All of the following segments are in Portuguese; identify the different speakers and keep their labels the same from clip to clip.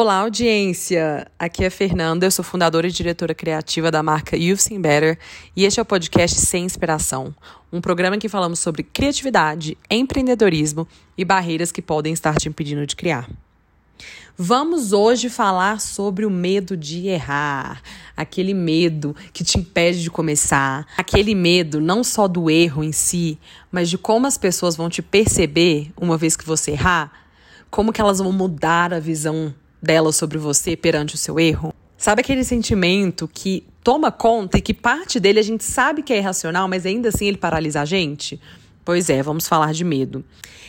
Speaker 1: Olá, audiência! Aqui é Fernanda, eu sou fundadora e diretora criativa da marca You've Seen Better e este é o podcast Sem Inspiração, um programa em que falamos sobre criatividade, empreendedorismo e barreiras que podem estar te impedindo de criar. Vamos hoje falar sobre o medo de errar, aquele medo que te impede de começar, aquele medo não só do erro em si, mas de como as pessoas vão te perceber uma vez que você errar, como que elas vão mudar a visão dela sobre você perante o seu erro? Sabe aquele sentimento que toma conta e que parte dele a gente sabe que é irracional, mas ainda assim ele paralisa a gente? Pois é, vamos falar de medo.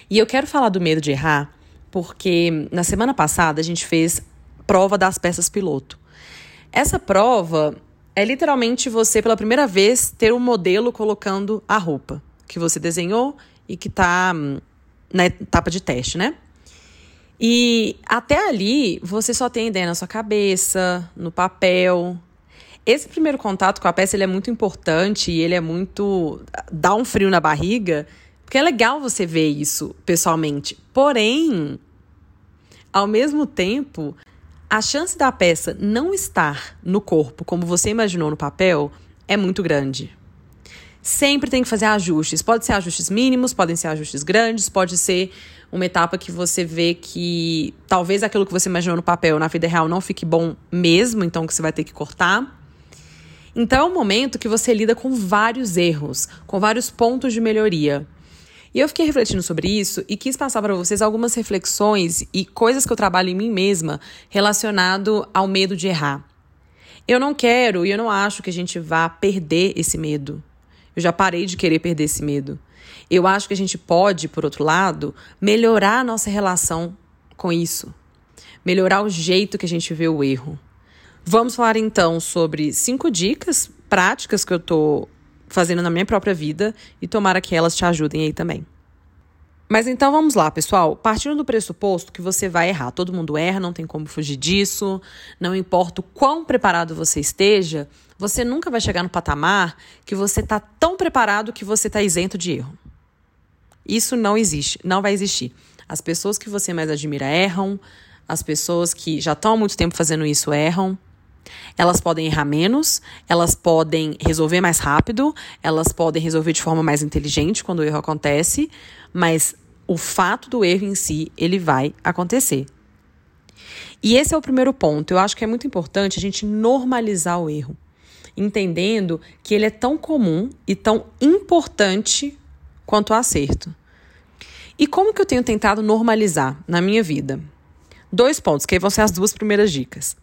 Speaker 1: E eu quero falar do medo de errar porque na semana passada a gente fez prova das peças piloto. Essa prova é literalmente você, pela primeira vez, ter um modelo colocando a roupa que você desenhou e que está hum, na etapa de teste, né? E até ali, você só tem ideia na sua cabeça, no papel. Esse primeiro contato com a peça ele é muito importante e ele é muito. dá um frio na barriga, porque é legal você ver isso pessoalmente. Porém, ao mesmo tempo, a chance da peça não estar no corpo como você imaginou no papel é muito grande. Sempre tem que fazer ajustes. Pode ser ajustes mínimos, podem ser ajustes grandes, pode ser uma etapa que você vê que talvez aquilo que você imaginou no papel na vida real não fique bom mesmo, então que você vai ter que cortar. Então é um momento que você lida com vários erros, com vários pontos de melhoria. E eu fiquei refletindo sobre isso e quis passar para vocês algumas reflexões e coisas que eu trabalho em mim mesma relacionado ao medo de errar. Eu não quero e eu não acho que a gente vá perder esse medo. Eu já parei de querer perder esse medo. Eu acho que a gente pode, por outro lado, melhorar a nossa relação com isso. Melhorar o jeito que a gente vê o erro. Vamos falar então sobre cinco dicas práticas que eu tô fazendo na minha própria vida e tomara que elas te ajudem aí também. Mas então vamos lá, pessoal. Partindo do pressuposto que você vai errar, todo mundo erra, não tem como fugir disso, não importa o quão preparado você esteja, você nunca vai chegar no patamar que você está tão preparado que você está isento de erro. Isso não existe, não vai existir. As pessoas que você mais admira erram, as pessoas que já estão há muito tempo fazendo isso erram. Elas podem errar menos, elas podem resolver mais rápido, elas podem resolver de forma mais inteligente quando o erro acontece, mas o fato do erro em si, ele vai acontecer. E esse é o primeiro ponto. Eu acho que é muito importante a gente normalizar o erro, entendendo que ele é tão comum e tão importante quanto o acerto. E como que eu tenho tentado normalizar na minha vida? Dois pontos, que vão ser as duas primeiras dicas.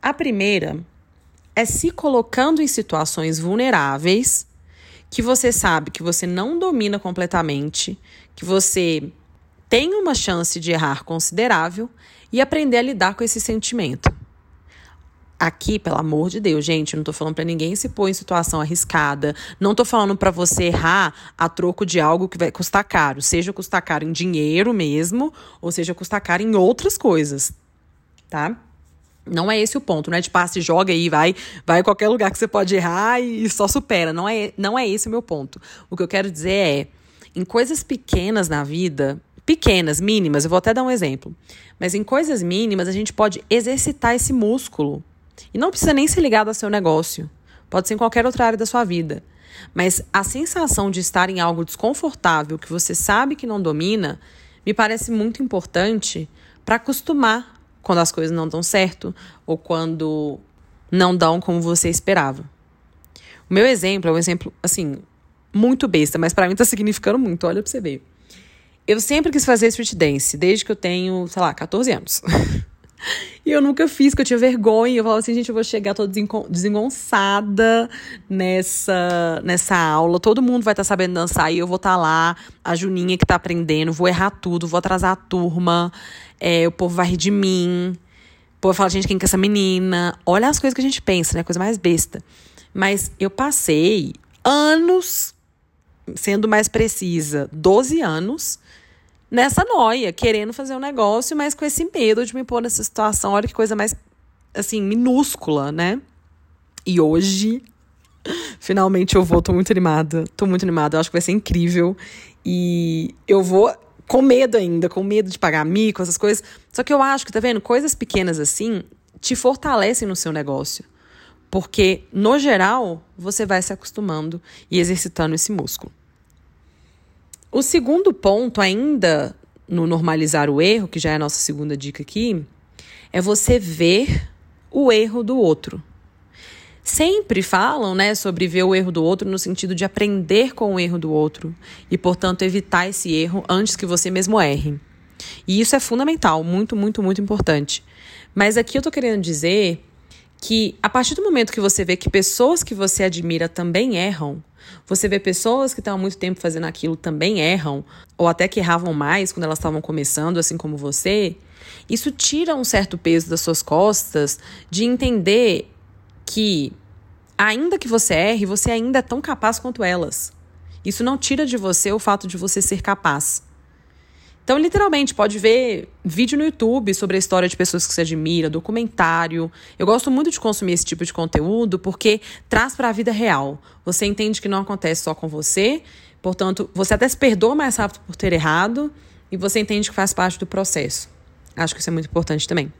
Speaker 1: A primeira é se colocando em situações vulneráveis que você sabe que você não domina completamente, que você tem uma chance de errar considerável e aprender a lidar com esse sentimento. Aqui, pelo amor de Deus, gente, não tô falando para ninguém se pôr em situação arriscada. Não tô falando para você errar a troco de algo que vai custar caro, seja custar caro em dinheiro mesmo, ou seja custar caro em outras coisas, tá? Não é esse o ponto, não é de passe, joga aí, vai, vai qualquer lugar que você pode errar e só supera. Não é, não é esse o meu ponto. O que eu quero dizer é, em coisas pequenas na vida, pequenas, mínimas, eu vou até dar um exemplo. Mas em coisas mínimas, a gente pode exercitar esse músculo. E não precisa nem ser ligado ao seu negócio. Pode ser em qualquer outra área da sua vida. Mas a sensação de estar em algo desconfortável que você sabe que não domina, me parece muito importante para acostumar quando as coisas não dão certo ou quando não dão como você esperava. O meu exemplo é um exemplo, assim, muito besta, mas para mim tá significando muito, olha pra você ver. Eu sempre quis fazer street dance, desde que eu tenho, sei lá, 14 anos. e eu nunca fiz, porque eu tinha vergonha. Eu falava assim, gente, eu vou chegar toda desengonçada nessa, nessa aula. Todo mundo vai estar tá sabendo dançar e eu vou estar tá lá, a Juninha que tá aprendendo, vou errar tudo, vou atrasar a turma é, o povo vai rir de mim, o povo fala, gente, quem que é essa menina? Olha as coisas que a gente pensa, né? Coisa mais besta. Mas eu passei anos, sendo mais precisa, 12 anos, nessa noia, querendo fazer um negócio, mas com esse medo de me pôr nessa situação. Olha que coisa mais, assim, minúscula, né? E hoje, finalmente eu vou, tô muito animada. Tô muito animada, eu acho que vai ser incrível. E eu vou com medo ainda, com medo de pagar mico, essas coisas. Só que eu acho que, tá vendo? Coisas pequenas assim te fortalecem no seu negócio. Porque, no geral, você vai se acostumando e exercitando esse músculo. O segundo ponto, ainda no normalizar o erro, que já é a nossa segunda dica aqui, é você ver o erro do outro. Sempre falam, né, sobre ver o erro do outro no sentido de aprender com o erro do outro e, portanto, evitar esse erro antes que você mesmo erre. E isso é fundamental, muito, muito, muito importante. Mas aqui eu tô querendo dizer que a partir do momento que você vê que pessoas que você admira também erram, você vê pessoas que estão há muito tempo fazendo aquilo também erram, ou até que erravam mais quando elas estavam começando, assim como você, isso tira um certo peso das suas costas de entender que, ainda que você erre, você ainda é tão capaz quanto elas. Isso não tira de você o fato de você ser capaz. Então, literalmente, pode ver vídeo no YouTube sobre a história de pessoas que você admira, documentário. Eu gosto muito de consumir esse tipo de conteúdo porque traz para a vida real. Você entende que não acontece só com você, portanto, você até se perdoa mais rápido por ter errado e você entende que faz parte do processo. Acho que isso é muito importante também.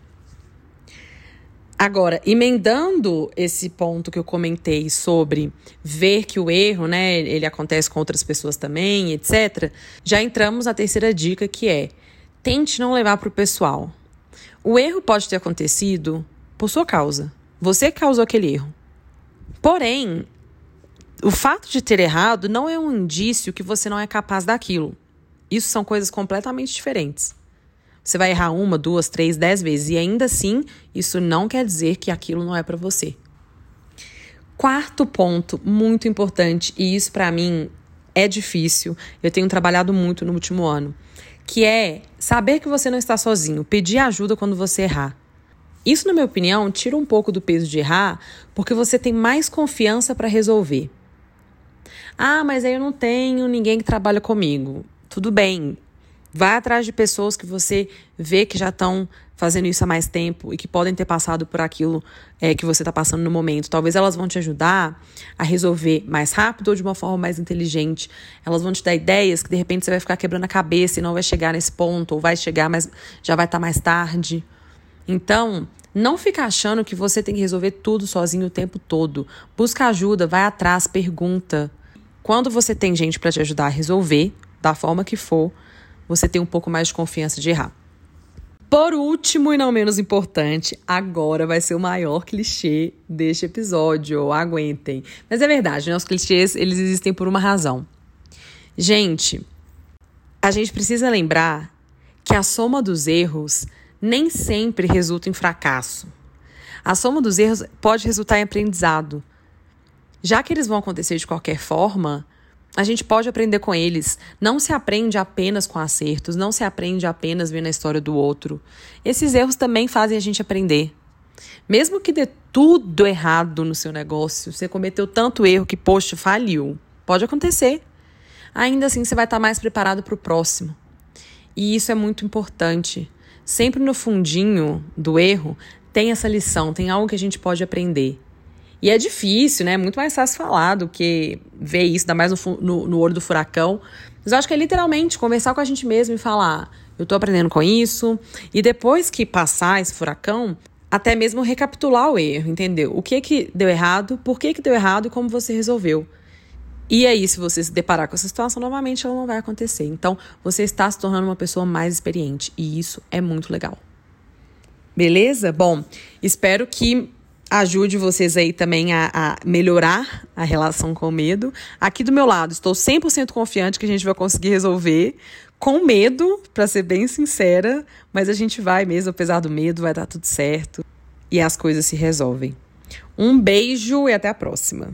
Speaker 1: Agora, emendando esse ponto que eu comentei sobre ver que o erro, né, ele acontece com outras pessoas também, etc., já entramos na terceira dica que é: tente não levar para o pessoal. O erro pode ter acontecido por sua causa. Você causou aquele erro. Porém, o fato de ter errado não é um indício que você não é capaz daquilo. Isso são coisas completamente diferentes. Você vai errar uma, duas, três, dez vezes e ainda assim, isso não quer dizer que aquilo não é para você. Quarto ponto, muito importante, e isso para mim é difícil, eu tenho trabalhado muito no último ano, que é saber que você não está sozinho, pedir ajuda quando você errar. Isso, na minha opinião, tira um pouco do peso de errar, porque você tem mais confiança para resolver. Ah, mas aí eu não tenho ninguém que trabalha comigo. Tudo bem, Vai atrás de pessoas que você vê que já estão fazendo isso há mais tempo e que podem ter passado por aquilo é, que você está passando no momento. Talvez elas vão te ajudar a resolver mais rápido ou de uma forma mais inteligente. Elas vão te dar ideias que de repente você vai ficar quebrando a cabeça e não vai chegar nesse ponto, ou vai chegar, mas já vai estar tá mais tarde. Então, não fica achando que você tem que resolver tudo sozinho o tempo todo. Busca ajuda, vai atrás, pergunta. Quando você tem gente para te ajudar a resolver, da forma que for, você tem um pouco mais de confiança de errar. Por último e não menos importante, agora vai ser o maior clichê deste episódio, aguentem. Mas é verdade, né? Os clichês, eles existem por uma razão. Gente, a gente precisa lembrar que a soma dos erros nem sempre resulta em fracasso. A soma dos erros pode resultar em aprendizado. Já que eles vão acontecer de qualquer forma, a gente pode aprender com eles. Não se aprende apenas com acertos, não se aprende apenas vendo a história do outro. Esses erros também fazem a gente aprender. Mesmo que dê tudo errado no seu negócio, você cometeu tanto erro que, poxa, faliu. Pode acontecer. Ainda assim, você vai estar mais preparado para o próximo. E isso é muito importante. Sempre no fundinho do erro tem essa lição, tem algo que a gente pode aprender. E é difícil, né? É muito mais fácil falar do que ver isso, ainda mais no, no, no olho do furacão. Mas eu acho que é literalmente conversar com a gente mesmo e falar: eu tô aprendendo com isso. E depois que passar esse furacão, até mesmo recapitular o erro, entendeu? O que que deu errado, por que que deu errado e como você resolveu. E aí, se você se deparar com essa situação novamente, ela não vai acontecer. Então, você está se tornando uma pessoa mais experiente. E isso é muito legal. Beleza? Bom, espero que ajude vocês aí também a, a, melhorar a relação com o medo. Aqui do meu lado, estou 100% confiante que a gente vai conseguir resolver. Com medo, para ser bem sincera, mas a gente vai mesmo, apesar do medo, vai dar tudo certo e as coisas se resolvem. Um beijo e até a próxima.